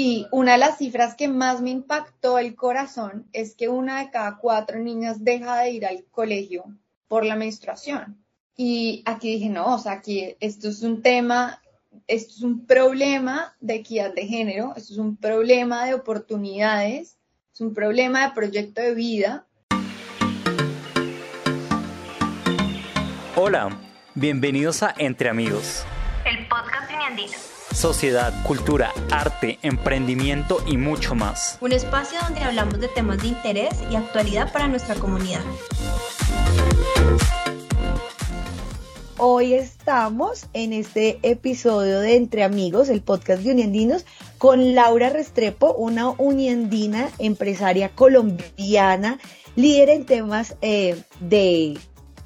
Y una de las cifras que más me impactó el corazón es que una de cada cuatro niñas deja de ir al colegio por la menstruación. Y aquí dije, no, o sea, aquí esto es un tema, esto es un problema de equidad de género, esto es un problema de oportunidades, es un problema de proyecto de vida. Hola, bienvenidos a Entre Amigos. El podcast Uniandino sociedad, cultura, arte, emprendimiento y mucho más. Un espacio donde hablamos de temas de interés y actualidad para nuestra comunidad. Hoy estamos en este episodio de Entre Amigos, el podcast de Uniandinos, con Laura Restrepo, una uniandina empresaria colombiana, líder en temas eh, de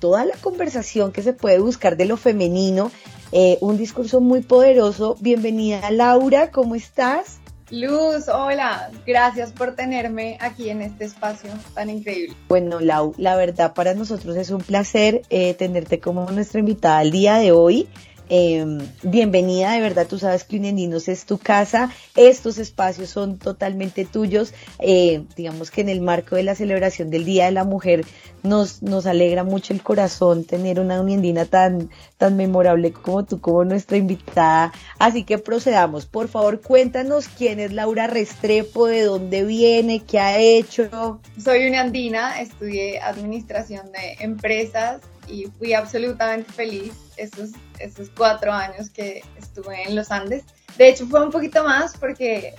toda la conversación que se puede buscar de lo femenino eh, un discurso muy poderoso. Bienvenida Laura, ¿cómo estás? Luz, hola, gracias por tenerme aquí en este espacio tan increíble. Bueno, Lau, la verdad para nosotros es un placer eh, tenerte como nuestra invitada al día de hoy. Em, bienvenida, de verdad, tú sabes que Uniendinos es tu casa, estos espacios son totalmente tuyos, eh, digamos que en el marco de la celebración del Día de la Mujer nos, nos alegra mucho el corazón tener una Uniendina tan, tan memorable como tú, como nuestra invitada, así que procedamos, por favor cuéntanos quién es Laura Restrepo, de dónde viene, qué ha hecho. Soy uniandina, estudié administración de empresas y fui absolutamente feliz esos, esos cuatro años que estuve en los Andes. De hecho, fue un poquito más porque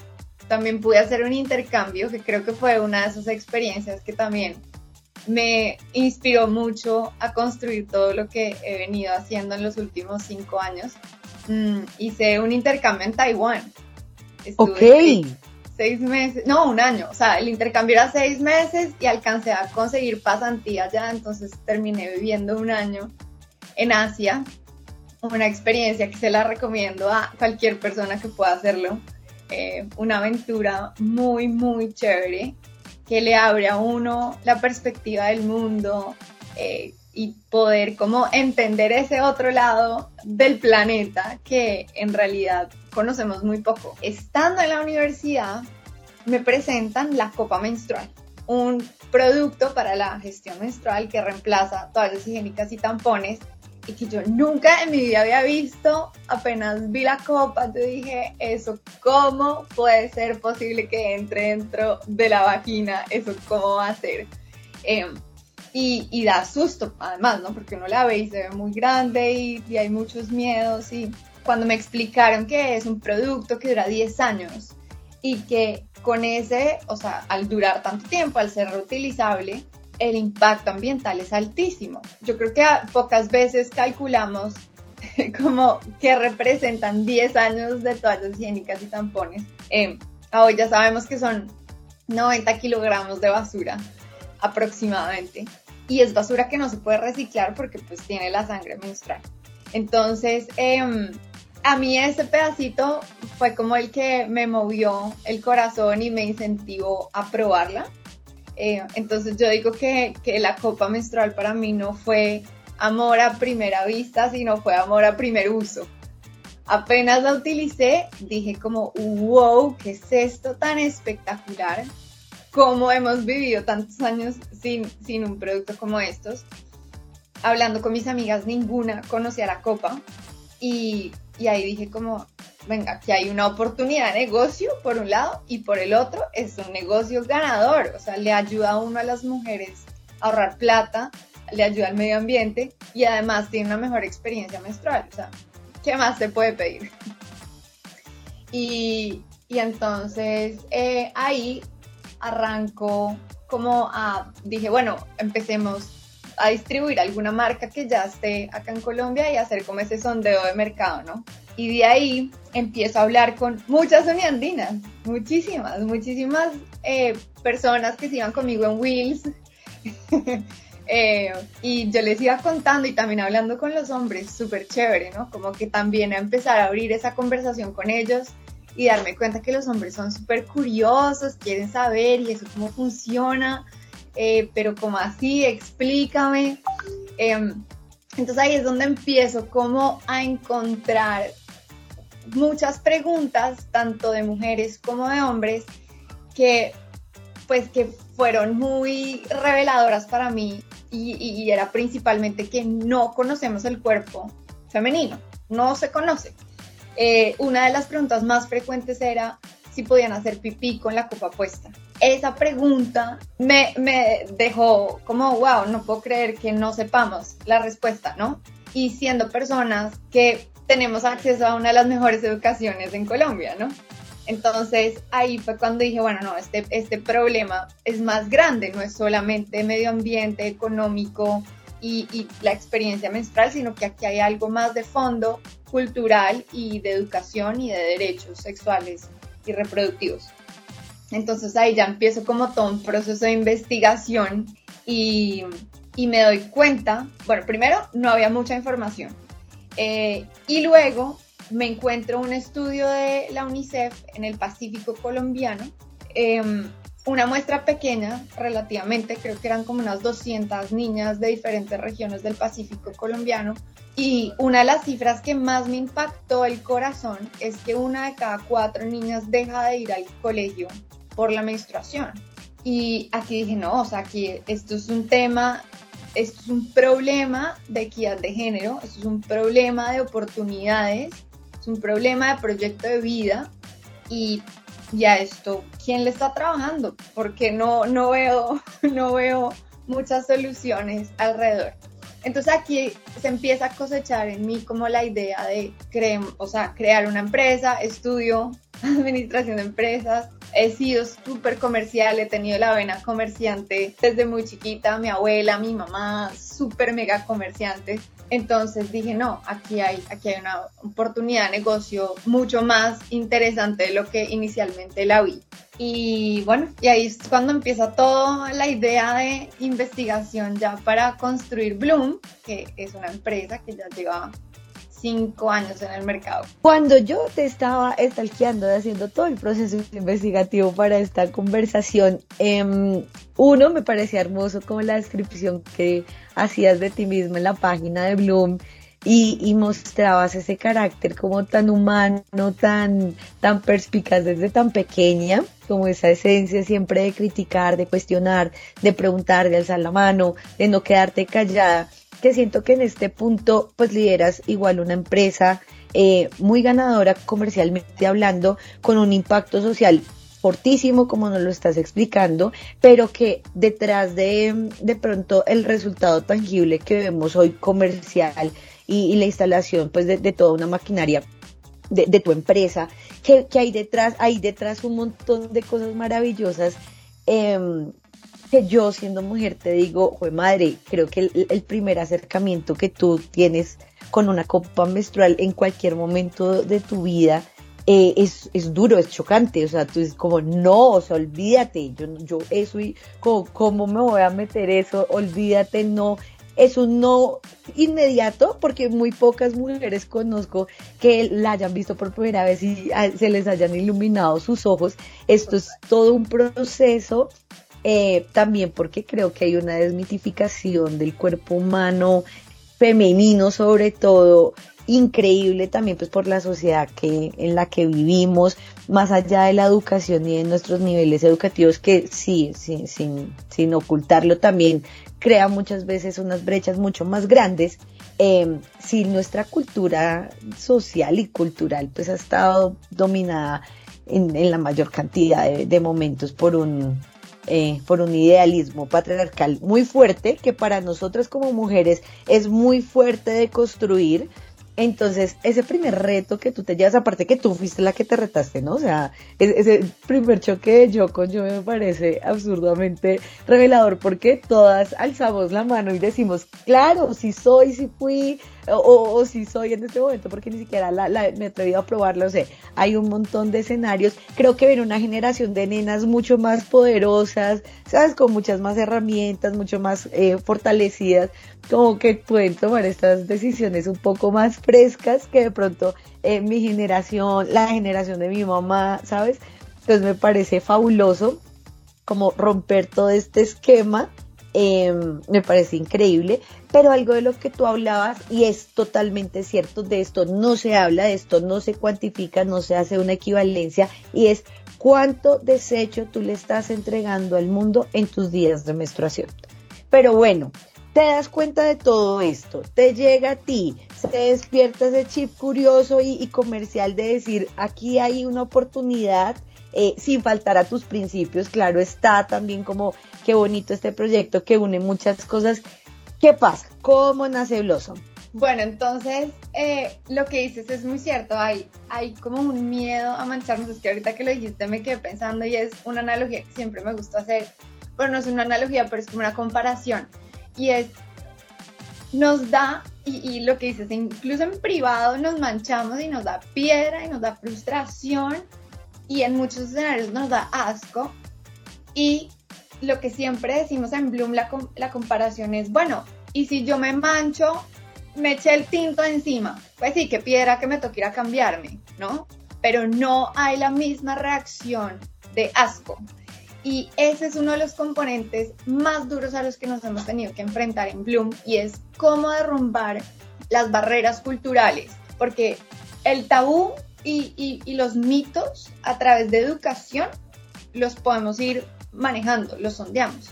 también pude hacer un intercambio, que creo que fue una de esas experiencias que también me inspiró mucho a construir todo lo que he venido haciendo en los últimos cinco años. Mm, hice un intercambio en Taiwán. Estuve ok. Seis, meses, no, un año. O sea, el intercambio era seis meses y alcancé a conseguir pasantía ya, entonces terminé viviendo un año en Asia, una experiencia que se la recomiendo a cualquier persona que pueda hacerlo. Eh, una aventura muy, muy chévere que le abre a uno la perspectiva del mundo eh, y poder como entender ese otro lado del planeta que en realidad conocemos muy poco. Estando en la universidad me presentan la copa menstrual, un producto para la gestión menstrual que reemplaza toallas higiénicas y tampones y que yo nunca en mi vida había visto, apenas vi la copa, te dije, eso, ¿cómo puede ser posible que entre dentro de la vagina? Eso, ¿cómo va a ser? Em, y, y, da susto, además, ¿no? Porque uno la ve y se ve muy grande y, y hay muchos miedos. Y cuando me explicaron que es un producto que dura 10 años y que con ese, o sea, al durar tanto tiempo, al ser reutilizable, el impacto ambiental es altísimo. Yo creo que pocas veces calculamos como que representan 10 años de toallas higiénicas y tampones. Eh, hoy ya sabemos que son 90 kilogramos de basura aproximadamente. Y es basura que no se puede reciclar porque pues tiene la sangre menstrual. Entonces, em, a mí ese pedacito fue como el que me movió el corazón y me incentivó a probarla eh, entonces yo digo que, que, la copa menstrual para mí no fue amor a primera vista, sino fue amor a primer uso. Apenas la utilicé, dije como, wow, ¿qué es esto tan espectacular? ¿Cómo hemos vivido tantos años sin, sin un producto como estos? Hablando con mis amigas, ninguna conocía la copa. Y, y ahí dije como, venga, aquí hay una oportunidad de negocio por un lado y por el otro es un negocio ganador, o sea, le ayuda a uno a las mujeres a ahorrar plata, le ayuda al medio ambiente y además tiene una mejor experiencia menstrual, o sea, ¿qué más se puede pedir? Y, y entonces eh, ahí arranco como dije, bueno, empecemos a distribuir alguna marca que ya esté acá en Colombia y hacer como ese sondeo de mercado, ¿no? Y de ahí empiezo a hablar con muchas uniandinas, muchísimas, muchísimas eh, personas que se iban conmigo en Wheels. Eh, y yo les iba contando y también hablando con los hombres, súper chévere, ¿no? Como que también a empezar a abrir esa conversación con ellos y darme cuenta que los hombres son súper curiosos, quieren saber y eso cómo funciona, eh, pero como así, explícame. Em, entonces ahí es donde empiezo como a encontrar muchas preguntas, tanto de mujeres como de hombres, que pues que fueron muy reveladoras para mí y, era principalmente que no conocemos el cuerpo femenino, no se conoce. Eh, una de las preguntas más frecuentes era si podían hacer pipí con la copa puesta. Esa pregunta me, me dejó como, wow, no puedo creer que no sepamos la respuesta, ¿no? Y siendo personas que tenemos acceso a una de las mejores educaciones en Colombia, ¿no? Entonces ahí fue cuando dije, bueno, no, este, este problema es más grande, no es solamente medio ambiente, económico y, y, la experiencia menstrual, sino que aquí hay algo más de fondo cultural y de educación y de derechos sexuales y reproductivos. Entonces ahí ya empiezo como todo un proceso de investigación y, y me doy cuenta, bueno, primero no había mucha información eh, y luego me encuentro un estudio de la UNICEF en el Pacífico colombiano, em, una muestra pequeña relativamente, creo que eran como unas 200 niñas de diferentes regiones del Pacífico colombiano. Y una de las cifras que más me impactó el corazón es que una de cada cuatro niñas deja de ir al colegio por la menstruación. Y aquí dije, no, o sea, aquí esto es un tema esto es un problema de equidad de género, esto es un problema de oportunidades, es un problema de proyecto de vida y ya esto, ¿quién le está trabajando? Porque no, no, veo, no veo muchas soluciones alrededor. Entonces aquí se empieza a cosechar en mí como la idea de o sea, crear una empresa, estudio administración de empresas, he sido súper comercial, he tenido la vena comerciante desde muy chiquita, mi abuela, mi mamá, súper mega comerciante. Entonces dije, no, aquí hay, aquí hay una oportunidad de negocio mucho más interesante de lo que inicialmente la vi. Y bueno, y ahí es cuando empieza toda la idea de investigación ya para construir Bloom, que es una empresa que ya lleva cinco años en el mercado. Cuando yo te estaba estalqueando, haciendo todo el proceso investigativo para esta conversación, em, uno me parecía hermoso como la descripción que hacías de ti mismo en la página de Bloom. Y, mostrabas ese carácter como tan humano, tan, tan perspicaz desde tan pequeña, como esa esencia siempre de criticar, de cuestionar, de preguntar, de alzar la mano, de no quedarte callada que siento que en este punto pues lideras igual una empresa eh, muy ganadora comercialmente hablando, con un impacto social fortísimo como nos lo estás explicando, pero que detrás de, de pronto el resultado tangible que vemos hoy comercial y, la instalación pues de, toda una maquinaria de, tu empresa, que, hay detrás, hay detrás un montón de cosas maravillosas em, que yo siendo mujer te digo, fue madre, creo que el, primer acercamiento que tú tienes con una copa menstrual en cualquier momento de tu vida eh, es, es, duro, es chocante, o sea, tú dices como, no, o sea, olvídate, yo, yo eso y como, ¿cómo me voy a meter eso? Olvídate, no, es un no inmediato porque muy pocas mujeres conozco que la hayan visto por primera vez y ah, se les hayan iluminado sus ojos. Esto es todo un proceso eh, también porque creo que hay una desmitificación del cuerpo humano femenino sobre todo increíble también pues por la sociedad que en la que vivimos más allá de la educación y de nuestros niveles educativos que sí, sí sin, sin ocultarlo también crea muchas veces unas brechas mucho más grandes. Eh, si nuestra cultura social y cultural pues ha estado dominada en, la mayor cantidad de momentos por un eh, por un idealismo patriarcal muy fuerte que para nosotras como mujeres es muy fuerte de construir. Entonces, ese primer reto que tú te llevas, aparte que tú fuiste la que te retaste, ¿no? O sea, ese primer choque de yo con yo me parece absurdamente revelador porque todas alzamos la mano y decimos, claro, si soy, si fui, o, si soy en este momento, porque ni siquiera la, me he atrevido a probarlo, o sea, hay un montón de escenarios, creo que viene una generación de nenas mucho más poderosas, ¿sabes? Con muchas más herramientas, mucho más eh, fortalecidas, como que pueden tomar estas decisiones un poco más frescas que de pronto eh, mi generación, la generación de mi mamá, ¿sabes? Entonces me parece fabuloso como romper todo este esquema Em, me parece increíble, pero algo de lo que tú hablabas, y es totalmente cierto, de esto no se habla, de esto no se cuantifica, no se hace una equivalencia, y es cuánto desecho tú le estás entregando al mundo en tus días de menstruación. Pero bueno, te das cuenta de todo esto, te llega a ti, se despierta ese chip curioso y, comercial de decir, aquí hay una oportunidad eh, sin faltar a tus principios, claro está también como qué bonito este proyecto que une muchas cosas. ¿Qué pasa? ¿Cómo nace Blossom? Bueno, entonces eh, lo que dices es muy cierto, hay, hay como un miedo a mancharnos, es que ahorita que lo dijiste me quedé pensando y es una analogía que siempre me gusta hacer, bueno, no es una analogía, pero es como una comparación y es, nos da, y, lo que dices, incluso en privado nos manchamos y nos da piedra y nos da frustración y en muchos escenarios nos da asco y lo que siempre decimos en Bloom, la, la comparación es, bueno, y si yo me mancho, me eché el tinto encima, pues sí, qué piedra que me toque ir a cambiarme, ¿no? Pero no hay la misma reacción de asco. Y ese es uno de los componentes más duros a los que nos hemos tenido que enfrentar en Bloom y es cómo derrumbar las barreras culturales, porque el tabú y, los mitos a través de educación los podemos ir manejando, los sondeamos.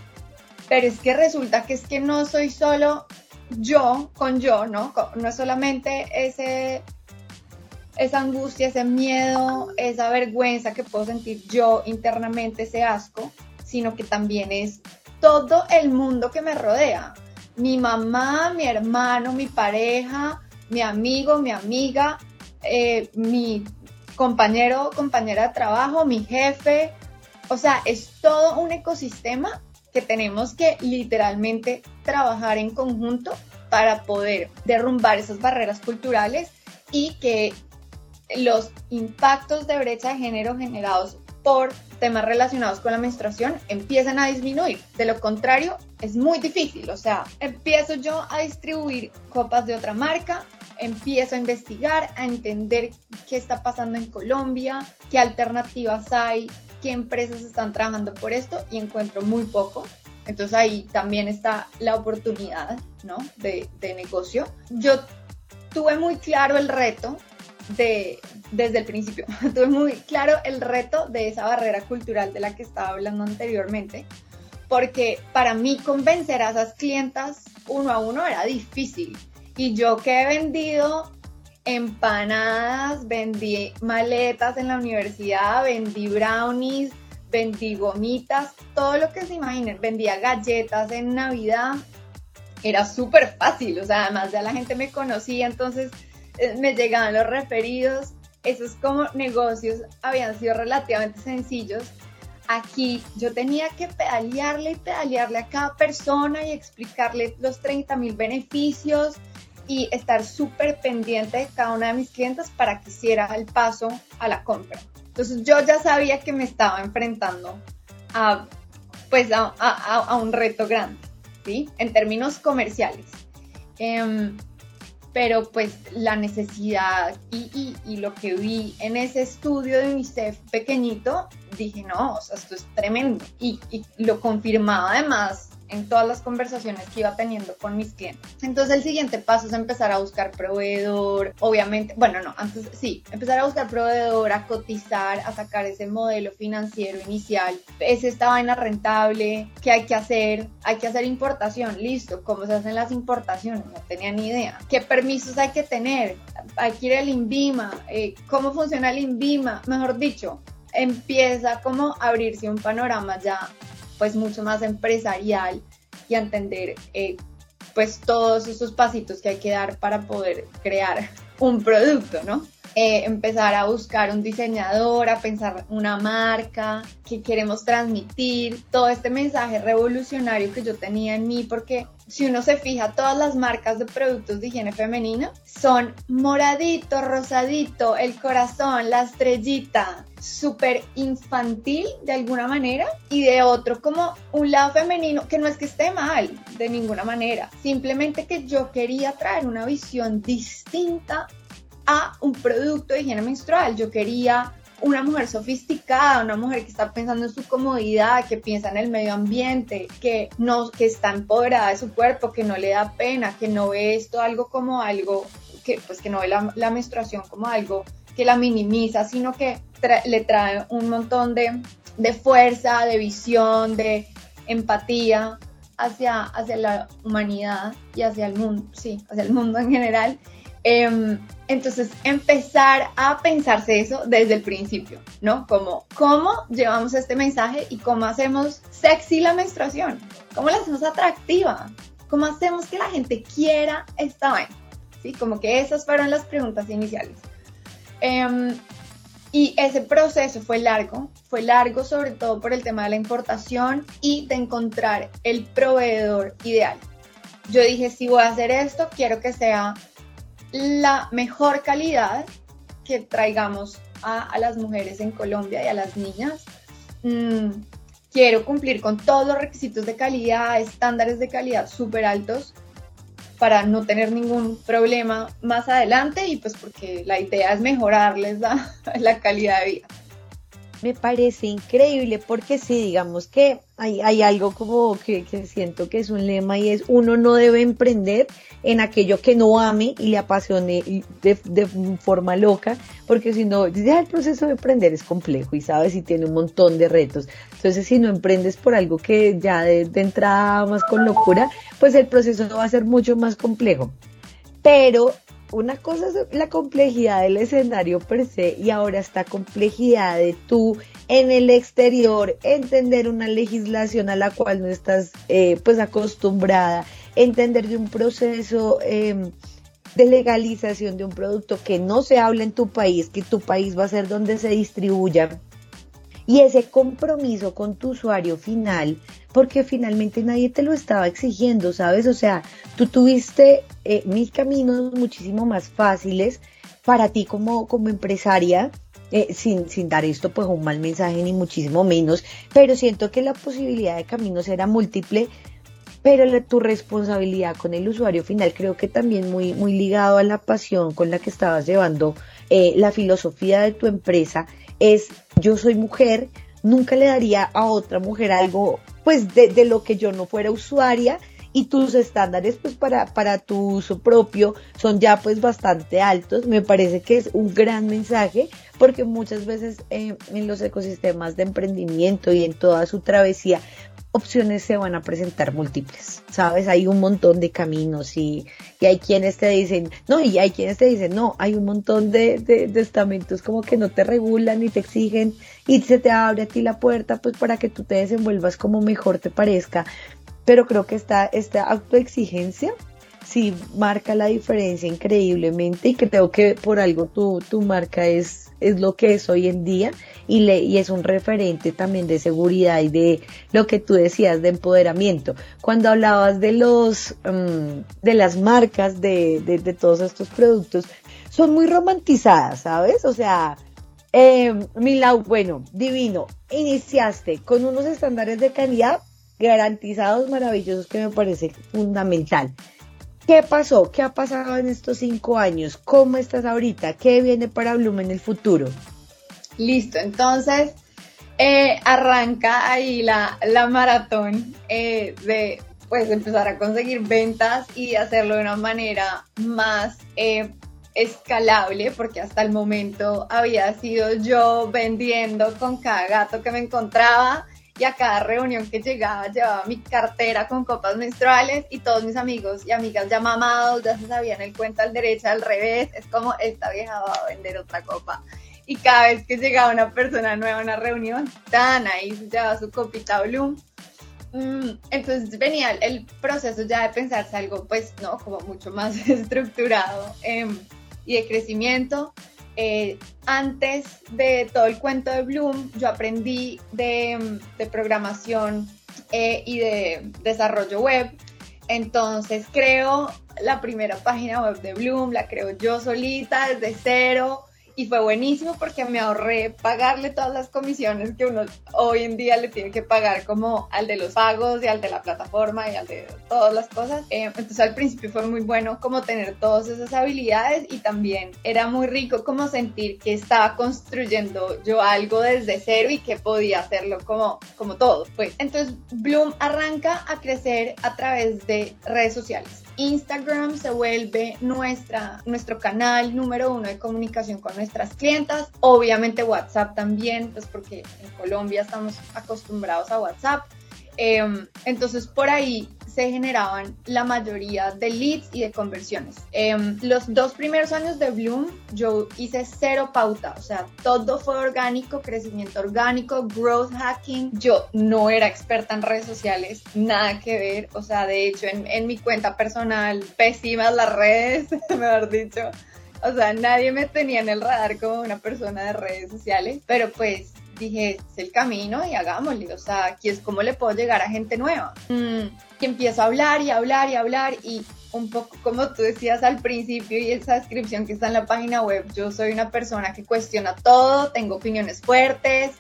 Pero es que resulta que es que no soy solo yo con yo, ¿no? No es solamente ese esa angustia, ese miedo, esa vergüenza que puedo sentir yo internamente, ese asco, sino que también es todo el mundo que me rodea. Mi mamá, mi hermano, mi pareja, mi amigo, mi amiga, eh, mi compañero, compañera de trabajo, mi jefe. O sea, es todo un ecosistema que tenemos que literalmente trabajar en conjunto para poder derrumbar esas barreras culturales y que los impactos de brecha de género generados por temas relacionados con la menstruación empiezan a disminuir. De lo contrario, es muy difícil. O sea, empiezo yo a distribuir copas de otra marca, empiezo a investigar, a entender qué está pasando en Colombia, qué alternativas hay, qué empresas están trabajando por esto y encuentro muy poco. Entonces ahí también está la oportunidad ¿no? de, de negocio. Yo tuve muy claro el reto de, desde el principio. Tuve muy claro el reto de esa barrera cultural de la que estaba hablando anteriormente, porque para mí convencer a esas clientas uno a uno era difícil. Y yo que he vendido empanadas, vendí maletas en la universidad, vendí brownies, vendí gomitas, todo lo que se imaginen, vendía galletas en Navidad, era súper fácil, o sea, además ya la gente me conocía, entonces eh, me llegaban los referidos, esos como negocios habían sido relativamente sencillos. Aquí yo tenía que pedalearle y pedalearle a cada persona y explicarle los 30 mil beneficios y estar súper pendiente de cada una de mis clientes para que hiciera el paso a la compra. Entonces yo ya sabía que me estaba enfrentando a, pues a, a, un reto grande, ¿sí? En términos comerciales. Em, pero pues la necesidad y, lo que vi en ese estudio de UNICEF pequeñito, dije, no, o sea, esto es tremendo. Y, y lo confirmaba además en todas las conversaciones que iba teniendo con mis clientes. Entonces el siguiente paso es empezar a buscar proveedor, obviamente, bueno, no, antes sí, empezar a buscar proveedor, a cotizar, a sacar ese modelo financiero inicial. ¿Es esta vaina rentable? ¿Qué hay que hacer? Hay que hacer importación, listo. ¿Cómo se hacen las importaciones? No tenía ni idea. ¿Qué permisos hay que tener? Hay que ir al INVIMA. Eh, ¿Cómo funciona el INVIMA? Mejor dicho, empieza como a abrirse un panorama ya pues mucho más empresarial y entender eh, pues todos esos pasitos que hay que dar para poder crear un producto, ¿no? Eh, empezar a buscar un diseñador, a pensar una marca que queremos transmitir, todo este mensaje revolucionario que yo tenía en mí, porque si uno se fija, todas las marcas de productos de higiene femenina son moradito, rosadito, el corazón, la estrellita, súper infantil de alguna manera y de otro como un lado femenino que no es que esté mal de ninguna manera, simplemente que yo quería traer una visión distinta un producto de higiene menstrual. Yo quería una mujer sofisticada, una mujer que está pensando en su comodidad, que piensa en el medio ambiente, que no, que está empoderada de su cuerpo, que no le da pena, que no ve esto algo como algo, que pues que no ve la, menstruación como algo que la minimiza, sino que le trae un montón de, de fuerza, de visión, de empatía hacia, hacia la humanidad y hacia el mundo, sí, hacia el mundo en general. Em, entonces, empezar a pensarse eso desde el principio, ¿no? Como, ¿cómo llevamos este mensaje y cómo hacemos sexy la menstruación? ¿Cómo la hacemos atractiva? ¿Cómo hacemos que la gente quiera esta vaina? ¿Sí? Como que esas fueron las preguntas iniciales. Em, y ese proceso fue largo, fue largo sobre todo por el tema de la importación y de encontrar el proveedor ideal. Yo dije, si voy a hacer esto, quiero que sea la mejor calidad que traigamos a, las mujeres en Colombia y a las niñas. Mm, quiero cumplir con todos los requisitos de calidad, estándares de calidad súper altos para no tener ningún problema más adelante y pues porque la idea es mejorarles la, la calidad de vida me parece increíble porque sí, digamos que hay, hay algo como que, siento que es un lema y es uno no debe emprender en aquello que no ame y le apasione de, forma loca, porque si no, ya el proceso de emprender es complejo y sabes y tiene un montón de retos. Entonces, si no emprendes por algo que ya de, de entrada más con locura, pues el proceso va a ser mucho más complejo. Pero una cosa es la complejidad del escenario per se y ahora esta complejidad de tú en el exterior entender una legislación a la cual no estás eh, pues acostumbrada, entender de un proceso em, de legalización de un producto que no se habla en tu país, que tu país va a ser donde se distribuya. Y ese compromiso con tu usuario final, porque finalmente nadie te lo estaba exigiendo, ¿sabes? O sea, tú tuviste eh, mil caminos muchísimo más fáciles para ti como, como empresaria, eh, sin, sin, dar esto pues un mal mensaje ni muchísimo menos, pero siento que la posibilidad de caminos era múltiple, pero tu responsabilidad con el usuario final creo que también muy, muy ligado a la pasión con la que estabas llevando eh, la filosofía de tu empresa es yo soy mujer, nunca le daría a otra mujer algo pues de, lo que yo no fuera usuaria y tus estándares pues para, para tu uso propio son ya pues bastante altos. Me parece que es un gran mensaje porque muchas veces eh, en los ecosistemas de emprendimiento y en toda su travesía opciones se van a presentar múltiples, ¿sabes? Hay un montón de caminos y, hay quienes te dicen, no, y hay quienes te dicen, no, hay un montón de, de, estamentos como que no te regulan y te exigen y se te abre a ti la puerta pues para que tú te desenvuelvas como mejor te parezca. Pero creo que esta, esta autoexigencia sí marca la diferencia increíblemente y creo que por algo tu, tu marca es es lo que es hoy en día y, le, y es un referente también de seguridad y de lo que tú decías de empoderamiento. Cuando hablabas de los mm, de las marcas de, de, todos estos productos, son muy romantizadas, ¿sabes? O sea, eh, Milau, bueno, divino, iniciaste con unos estándares de calidad garantizados maravillosos que me parece fundamental. ¿Qué pasó? ¿Qué ha pasado en estos cinco años? ¿Cómo estás ahorita? ¿Qué viene para Bloom en el futuro? Listo, entonces eh, arranca ahí la, la maratón eh, de pues empezar a conseguir ventas y hacerlo de una manera más eh, escalable, porque hasta el momento había sido yo vendiendo con cada gato que me encontraba y a cada reunión que llegaba llevaba mi cartera con copas menstruales y todos mis amigos y amigas ya mamados ya se sabían el cuento al derecho, al revés, es como esta vieja va a vender otra copa. Y cada vez que llegaba una persona nueva a una reunión, tan ahí se llevaba su copita Bloom. Mm, entonces venía el proceso ya de pensarse algo, pues, ¿no? Como mucho más estructurado em, y de crecimiento. Eh, antes de todo el cuento de Bloom, yo aprendí de, programación eh, y de desarrollo web. Entonces creo la primera página web de Bloom, la creo yo solita desde cero y fue buenísimo porque me ahorré pagarle todas las comisiones que uno hoy en día le tiene que pagar como al de los pagos y al de la plataforma y al de todas las cosas. Eh, entonces al principio fue muy bueno como tener todas esas habilidades y también era muy rico como sentir que estaba construyendo yo algo desde cero y que podía hacerlo como, como todo. Pues. Entonces Bloom arranca a crecer a través de redes sociales. Instagram se vuelve nuestra, nuestro canal número uno de comunicación con nuestras clientas. Obviamente WhatsApp también, pues porque en Colombia estamos acostumbrados a WhatsApp. Em, entonces por ahí se generaban la mayoría de leads y de conversiones. Em, los dos primeros años de Bloom yo hice cero pauta, o sea, todo fue orgánico, crecimiento orgánico, growth hacking. Yo no era experta en redes sociales, nada que ver, o sea, de hecho en, en mi cuenta personal, pésimas las redes, mejor dicho. O sea, nadie me tenía en el radar como una persona de redes sociales, pero pues dije, es el camino y hagámosle. O sea, aquí es como le puedo llegar a gente nueva. Mm, y empiezo a hablar y hablar y hablar y un poco como tú decías al principio y esa descripción que está en la página web, yo soy una persona que cuestiona todo, tengo opiniones fuertes,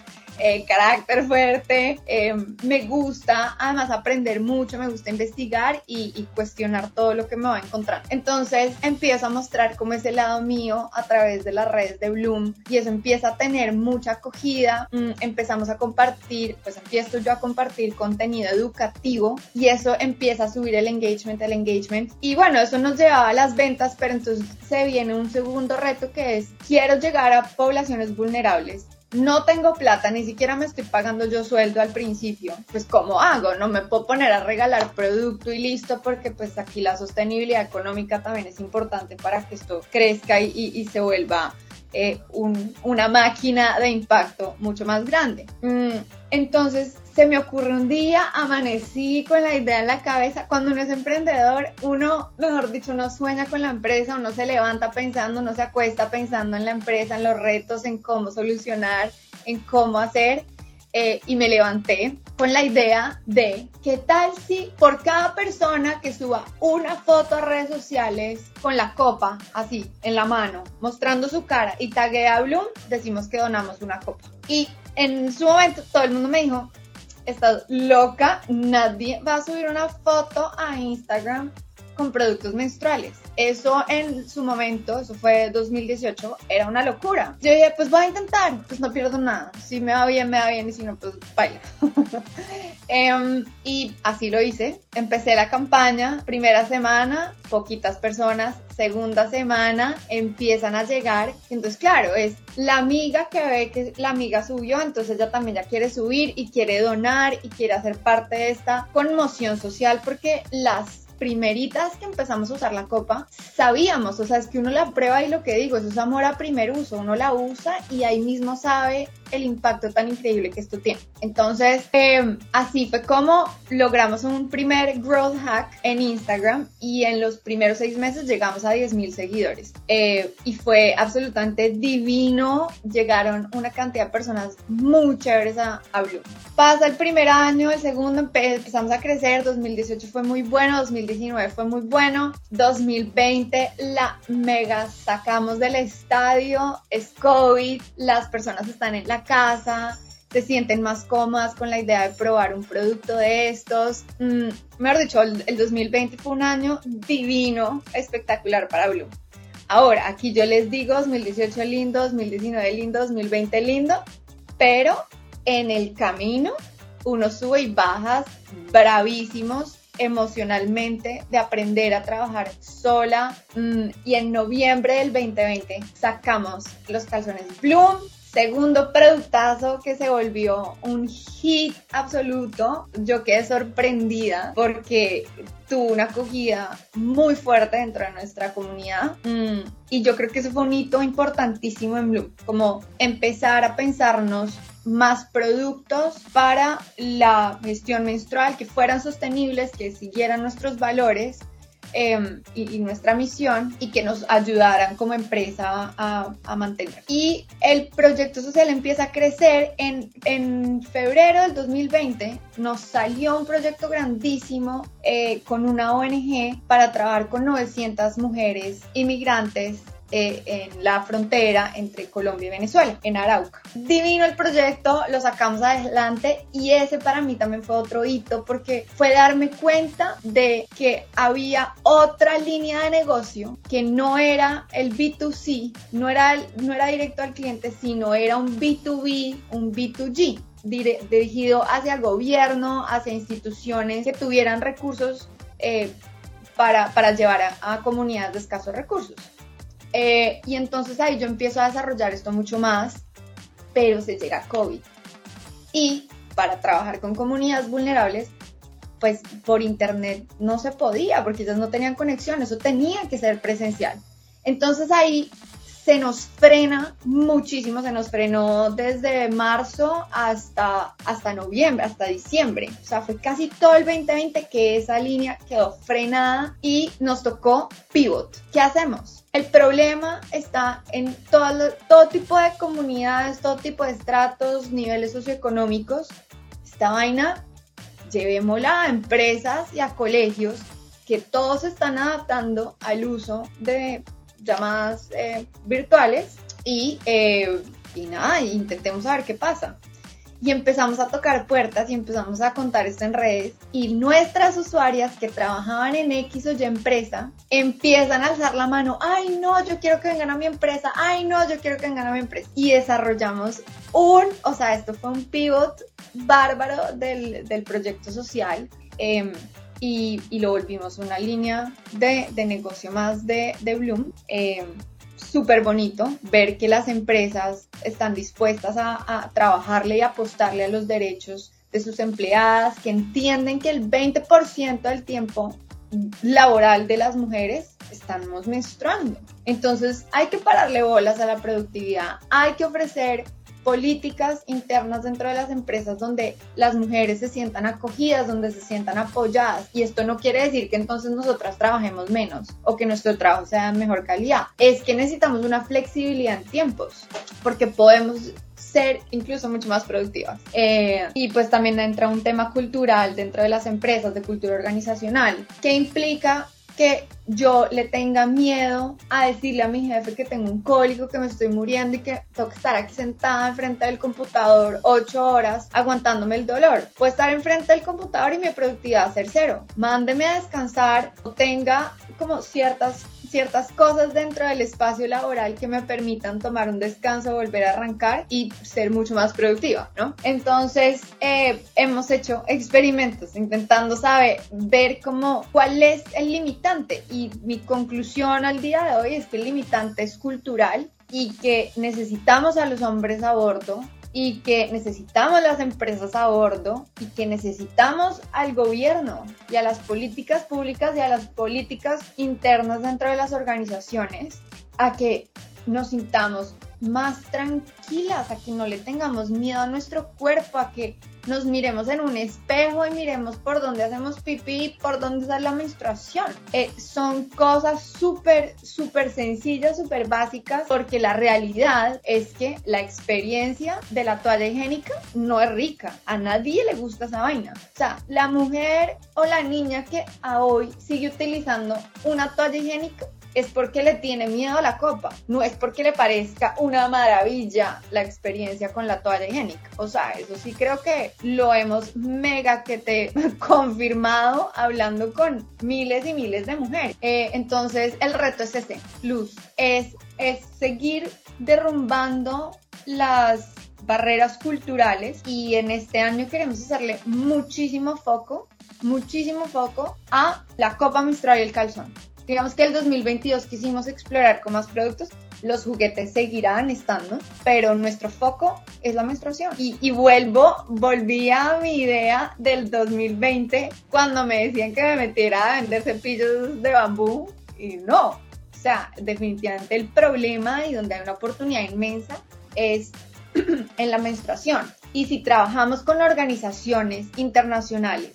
eh, carácter fuerte, eh, me gusta además aprender mucho, me gusta investigar y, cuestionar todo lo que me va a encontrar. Entonces empiezo a mostrar cómo es el lado mío a través de las redes de Bloom y eso empieza a tener mucha acogida, mm, empezamos a compartir, pues empiezo yo a compartir contenido educativo y eso empieza a subir el engagement, el engagement. Y bueno, eso nos llevaba a las ventas, pero entonces se viene un segundo reto que es quiero llegar a poblaciones vulnerables no tengo plata, ni siquiera me estoy pagando yo sueldo al principio, pues ¿cómo hago? No me puedo poner a regalar producto y listo porque pues aquí la sostenibilidad económica también es importante para que esto crezca y, se vuelva eh, una máquina de impacto mucho más grande. Mm, entonces se me ocurre un día, amanecí con la idea en la cabeza. Cuando uno es emprendedor, uno, mejor dicho, uno sueña con la empresa, uno se levanta pensando, uno se acuesta pensando en la empresa, en los retos, en cómo solucionar, en cómo hacer. Eh, y me levanté con la idea de qué tal si por cada persona que suba una foto a redes sociales con la copa así en la mano, mostrando su cara y tague a Bloom, decimos que donamos una copa. Y en su momento todo el mundo me dijo, estás loca, nadie va a subir una foto a Instagram con productos menstruales. Eso en su momento, eso fue 2018, era una locura. Yo dije, pues voy a intentar, pues no pierdo nada. Si me va bien, me va bien y si no, pues baila. Em, y así lo hice. Empecé la campaña, primera semana, poquitas personas, segunda semana empiezan a llegar. Entonces, claro, es la amiga que ve que la amiga subió, entonces ella también ya quiere subir y quiere donar y quiere hacer parte de esta conmoción social porque las primeritas que empezamos a usar la copa, sabíamos, o sea, es que uno la prueba y lo que digo, eso es amor a primer uso, uno la usa y ahí mismo sabe el impacto tan increíble que esto tiene. Entonces, em, así fue como logramos un primer growth hack en Instagram y en los primeros seis meses llegamos a 10.000 seguidores. Eh, y fue absolutamente divino. Llegaron una cantidad de personas muy chéveres a, a Blue. Pasa el primer año, el segundo empezamos a crecer, 2018 fue muy bueno, 2019 fue muy bueno, 2020 la mega sacamos del estadio, es COVID, las personas están en la casa, se sienten más cómodas con la idea de probar un producto de estos. Mm, mejor dicho, el, 2020 fue un año divino, espectacular para Blue. Ahora, aquí yo les digo 2018 lindo, 2019 lindo, 2020 lindo, pero en el camino uno sube y bajas bravísimos emocionalmente de aprender a trabajar sola mm, y en noviembre del 2020 sacamos los calzones Bloom Segundo productazo que se volvió un hit absoluto. Yo quedé sorprendida porque tuvo una acogida muy fuerte dentro de nuestra comunidad. Mm, y yo creo que eso fue un hito importantísimo en Bloom, como empezar a pensarnos más productos para la gestión menstrual que fueran sostenibles, que siguieran nuestros valores Em, y, nuestra misión y que nos ayudaran como empresa a, mantener. Y el proyecto social empieza a crecer. En, en febrero del 2020 nos salió un proyecto grandísimo eh, con una ONG para trabajar con 900 mujeres inmigrantes eh, en la frontera entre Colombia y Venezuela, en Arauca. Divino el proyecto, lo sacamos adelante y ese para mí también fue otro hito porque fue darme cuenta de que había otra línea de negocio que no era el B2C, no era, no era directo al cliente, sino era un B2B, un B2G dirigido hacia el gobierno, hacia instituciones que tuvieran recursos eh, para, para, llevar a, comunidades de escasos recursos. Eh, y entonces ahí yo empiezo a desarrollar esto mucho más, pero se llega COVID. Y para trabajar con comunidades vulnerables, pues por internet no se podía, porque ellos no tenían conexión, eso tenía que ser presencial. Entonces ahí se nos frena muchísimo, se nos frenó desde marzo hasta, hasta noviembre, hasta diciembre. O sea, fue casi todo el 2020 que esa línea quedó frenada y nos tocó pivot. ¿Qué hacemos? El problema está en todo, todo tipo de comunidades, todo tipo de estratos, niveles socioeconómicos. Esta vaina, llevémosla a empresas y a colegios que todos están adaptando al uso de llamadas eh, virtuales y, eh, y nada, intentemos saber qué pasa. Y empezamos a tocar puertas y empezamos a contar esto en redes y nuestras usuarias que trabajaban en X o Y empresa empiezan a alzar la mano, ay no, yo quiero que vengan a mi empresa, ay no, yo quiero que vengan a mi empresa. Y desarrollamos un, o sea, esto fue un pivot bárbaro del, del proyecto social. Eh, y, lo volvimos una línea de, negocio más de, de Bloom. Eh, Súper bonito ver que las empresas están dispuestas a, a trabajarle y apostarle a los derechos de sus empleadas, que entienden que el 20% del tiempo laboral de las mujeres estamos menstruando. Entonces hay que pararle bolas a la productividad, hay que ofrecer políticas internas dentro de las empresas donde las mujeres se sientan acogidas, donde se sientan apoyadas. Y esto no quiere decir que entonces nosotras trabajemos menos o que nuestro trabajo sea de mejor calidad. Es que necesitamos una flexibilidad en tiempos, porque podemos ser incluso mucho más productivas. Eh, y pues también entra un tema cultural dentro de las empresas, de cultura organizacional, que implica que yo le tenga miedo a decirle a mi jefe que tengo un cólico, que me estoy muriendo y que tengo que estar aquí sentada enfrente del computador ocho horas aguantándome el dolor. Puedo estar enfrente del computador y mi productividad ser cero. Mándeme a descansar o tenga como ciertas ciertas cosas dentro del espacio laboral que me permitan tomar un descanso, volver a arrancar y ser mucho más productiva, ¿no? Entonces, eh, hemos hecho experimentos intentando saber, ver cómo, cuál es el limitante y mi conclusión al día de hoy es que el limitante es cultural y que necesitamos a los hombres a bordo y que necesitamos las empresas a bordo y que necesitamos al gobierno y a las políticas públicas y a las políticas internas dentro de las organizaciones a que nos sintamos más tranquilas, a que no le tengamos miedo a nuestro cuerpo, a que nos miremos en un espejo y miremos por dónde hacemos pipí, por dónde sale la menstruación. Eh, son cosas súper, súper sencillas, súper básicas, porque la realidad es que la experiencia de la toalla higiénica no es rica. A nadie le gusta esa vaina. O sea, la mujer o la niña que a hoy sigue utilizando una toalla higiénica es porque le tiene miedo a la copa, no es porque le parezca una maravilla la experiencia con la toalla higiénica. O sea, eso sí creo que lo hemos mega que te confirmado hablando con miles y miles de mujeres. Eh, entonces, el reto es ese, Luz, es, es seguir derrumbando las barreras culturales y en este año queremos hacerle muchísimo foco, muchísimo foco a la copa menstrual y el calzón digamos que el 2022 quisimos explorar con más productos, los juguetes seguirán estando, pero nuestro foco es la menstruación. Y, vuelvo, volví a mi idea del 2020 cuando me decían que me metiera a vender cepillos de bambú y no. O sea, definitivamente el problema y donde hay una oportunidad inmensa es en la menstruación. Y si trabajamos con organizaciones internacionales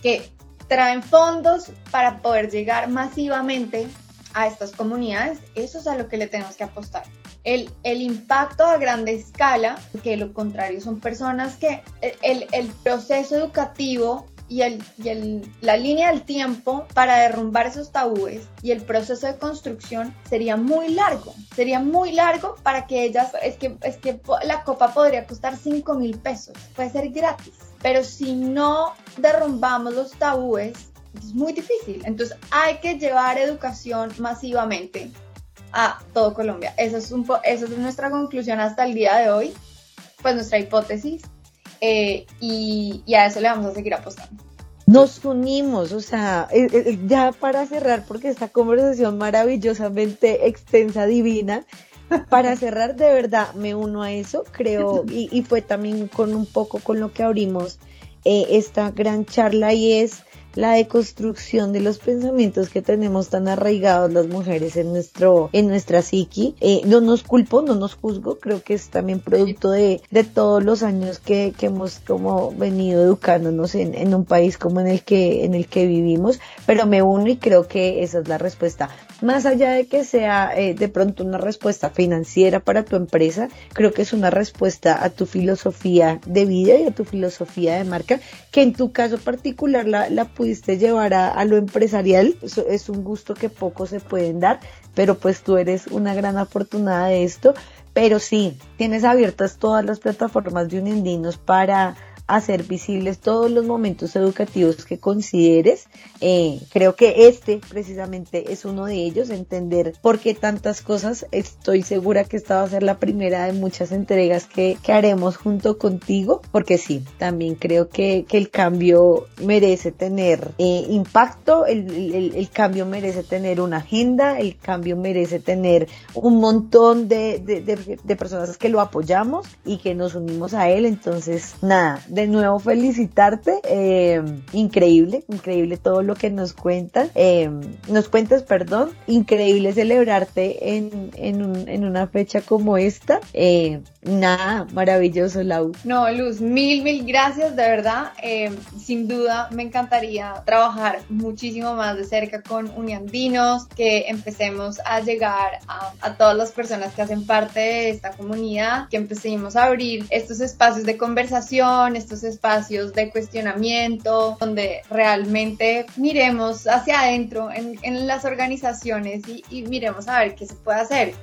que traen fondos para poder llegar masivamente a estas comunidades, eso es a lo que le tenemos que apostar. El, el impacto a grande escala, que lo contrario son personas que el, el proceso educativo y, el, y el, la línea del tiempo para derrumbar esos tabúes y el proceso de construcción sería muy largo. Sería muy largo para que ellas, es que, es que la copa podría costar 5 mil pesos, puede ser gratis. Pero si no derrumbamos los tabúes, es muy difícil. Entonces hay que llevar educación masivamente a todo Colombia. Eso es, un eso es nuestra conclusión hasta el día de hoy, pues nuestra hipótesis, eh, y, a eso le vamos a seguir apostando. Nos unimos, o sea, eh, eh, ya para cerrar, porque esta conversación maravillosamente extensa, divina, para cerrar de verdad me uno a eso, creo, y, fue también con un poco con lo que abrimos esta gran charla y es la deconstrucción de los pensamientos que tenemos tan arraigados las mujeres en nuestro, en nuestra psiqui. Eh, no nos culpo, no nos juzgo, creo que es también producto de, de todos los años que, que hemos como venido educándonos en, en, un país como en el que, en el que vivimos, pero me uno y creo que esa es la respuesta. Más allá de que sea eh, de pronto una respuesta financiera para tu empresa, creo que es una respuesta a tu filosofía de vida y a tu filosofía de marca, que en tu caso particular la, la pudiste llevar a, lo empresarial. Es un gusto que pocos se pueden dar, pero pues tú eres una gran afortunada de esto. Pero sí, tienes abiertas todas las plataformas de Uniendinos para hacer visibles todos los momentos educativos que consideres. Eh, creo que este precisamente es uno de ellos, entender por qué tantas cosas. Estoy segura que esta va a ser la primera de muchas entregas que, que haremos junto contigo, porque sí, también creo que, que el cambio merece tener eh, impacto, el, el, cambio merece tener una agenda, el cambio merece tener un montón de, de, de personas que lo apoyamos y que nos unimos a él. Entonces, nada, de nuevo felicitarte. Eh, increíble, increíble todo lo que nos cuentas. Eh, nos cuentas, perdón. Increíble celebrarte en, en, una fecha como esta. Eh, nada, maravilloso, Lau. No, Luz, mil, mil gracias, de verdad. sin duda, me encantaría trabajar muchísimo más de cerca con Uniandinos, que empecemos a llegar a, todas las personas que hacen parte de esta comunidad, que empecemos a abrir estos espacios de conversación, estos espacios de cuestionamiento, donde realmente miremos hacia adentro en, las organizaciones y, miremos a ver qué se puede hacer.